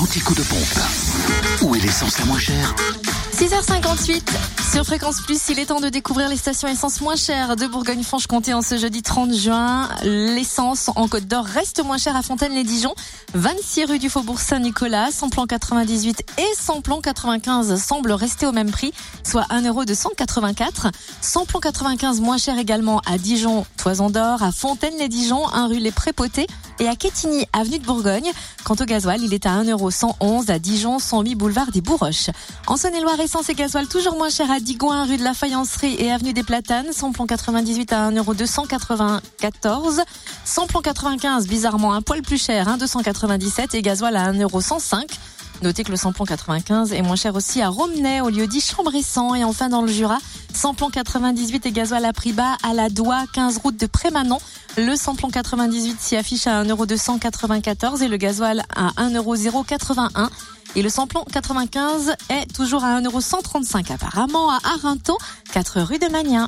l'antico de pompe. Où est l'essence la moins chère 6h58 sur Fréquence Plus, il est temps de découvrir les stations essence moins chères de Bourgogne-Franche-Comté en ce jeudi 30 juin. L'essence en Côte d'Or reste moins chère à Fontaine-les-Dijon, 26 rue du Faubourg Saint-Nicolas, plan 98 et plan 95 semblent rester au même prix, soit 1 euro de 184. plan 95 moins cher également à Dijon, Toison d'Or, à Fontaine-les-Dijon, 1 rue Les Prépotés et à Quetigny, avenue de Bourgogne. Quant au gasoil, il est à 1,111€ à Dijon, 108 boulevard des Bourroches. En Saône-et-Loire, essence et gasoil toujours moins cher à Digoin, rue de la Faïencerie et avenue des Platanes. plan 98 à 1,294€. plan 95, bizarrement un poil plus cher, 1,297€ et gasoil à 1,105€. Notez que le samplon 95 est moins cher aussi à Romney, au lieu dit Chambressan. Et enfin, dans le Jura, samplon 98 et gasoil à prix bas à la Doigt, 15 route de Prémanon. Le samplon 98 s'y affiche à 1,294€ et le gasoil à 1,081€. Et le samplon 95 est toujours à 1,135€ apparemment à Arinto, 4 rue de Magnin.